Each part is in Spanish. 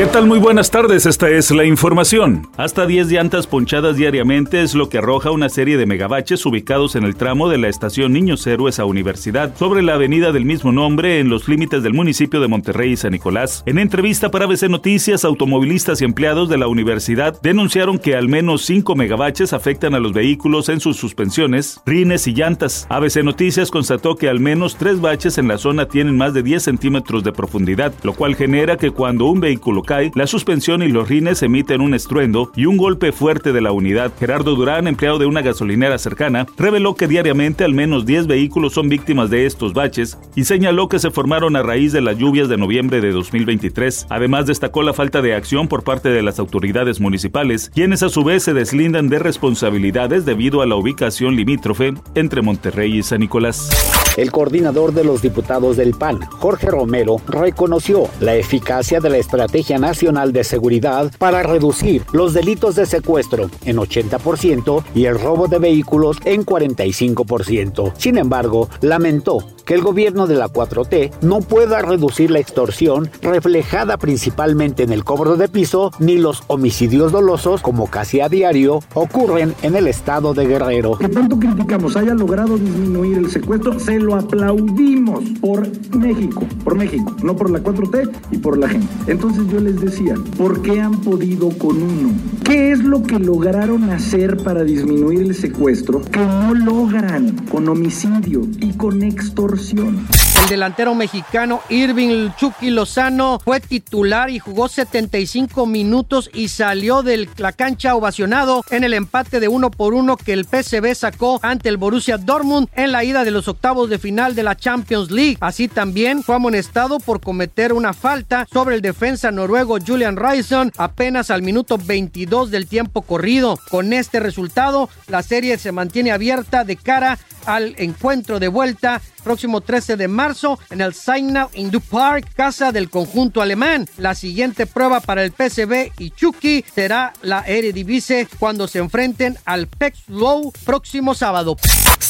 ¿Qué tal? Muy buenas tardes, esta es la información. Hasta 10 llantas ponchadas diariamente es lo que arroja una serie de megabaches ubicados en el tramo de la estación Niños Héroes a Universidad, sobre la avenida del mismo nombre en los límites del municipio de Monterrey y San Nicolás. En entrevista para ABC Noticias, automovilistas y empleados de la universidad denunciaron que al menos 5 megabaches afectan a los vehículos en sus suspensiones, rines y llantas. ABC Noticias constató que al menos 3 baches en la zona tienen más de 10 centímetros de profundidad, lo cual genera que cuando un vehículo la suspensión y los rines emiten un estruendo y un golpe fuerte de la unidad. Gerardo Durán, empleado de una gasolinera cercana, reveló que diariamente al menos 10 vehículos son víctimas de estos baches y señaló que se formaron a raíz de las lluvias de noviembre de 2023. Además, destacó la falta de acción por parte de las autoridades municipales, quienes a su vez se deslindan de responsabilidades debido a la ubicación limítrofe entre Monterrey y San Nicolás. El coordinador de los diputados del PAN, Jorge Romero, reconoció la eficacia de la Estrategia Nacional de Seguridad para reducir los delitos de secuestro en 80% y el robo de vehículos en 45%. Sin embargo, lamentó que el gobierno de la 4T no pueda reducir la extorsión reflejada principalmente en el cobro de piso ni los homicidios dolosos como casi a diario ocurren en el estado de Guerrero. Que tanto criticamos haya logrado disminuir el secuestro, se lo aplaudimos por México, por México, no por la 4T y por la gente. Entonces yo les decía, ¿por qué han podido con uno? ¿Qué es lo que lograron hacer para disminuir el secuestro que no logran con homicidio y con extorsión? El delantero mexicano Irving Chucky Lozano fue titular y jugó 75 minutos y salió de la cancha ovacionado en el empate de uno por uno que el PSV sacó ante el Borussia Dortmund en la ida de los octavos de final de la Champions League. Así también fue amonestado por cometer una falta sobre el defensa noruego Julian Reisson apenas al minuto 22 del tiempo corrido. Con este resultado, la serie se mantiene abierta de cara al encuentro de vuelta próximo 13 de marzo en el Signal Indu Park, casa del conjunto alemán. La siguiente prueba para el PSV y Chucky será la Eredivisie cuando se enfrenten al PEX Low próximo sábado.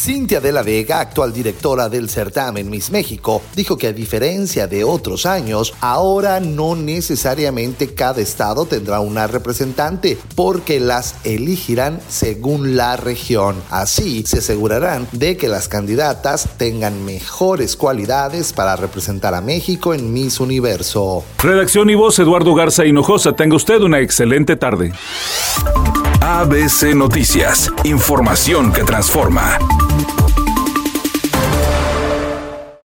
Cintia de la Vega, actual directora del certamen Miss México, dijo que a diferencia de otros años, ahora no necesariamente cada estado tendrá una representante, porque las elegirán según la región. Así se asegurarán de que las candidatas tengan mejores cualidades para representar a México en Miss Universo. Redacción y voz Eduardo Garza Hinojosa. Tenga usted una excelente tarde. ABC Noticias. Información que transforma.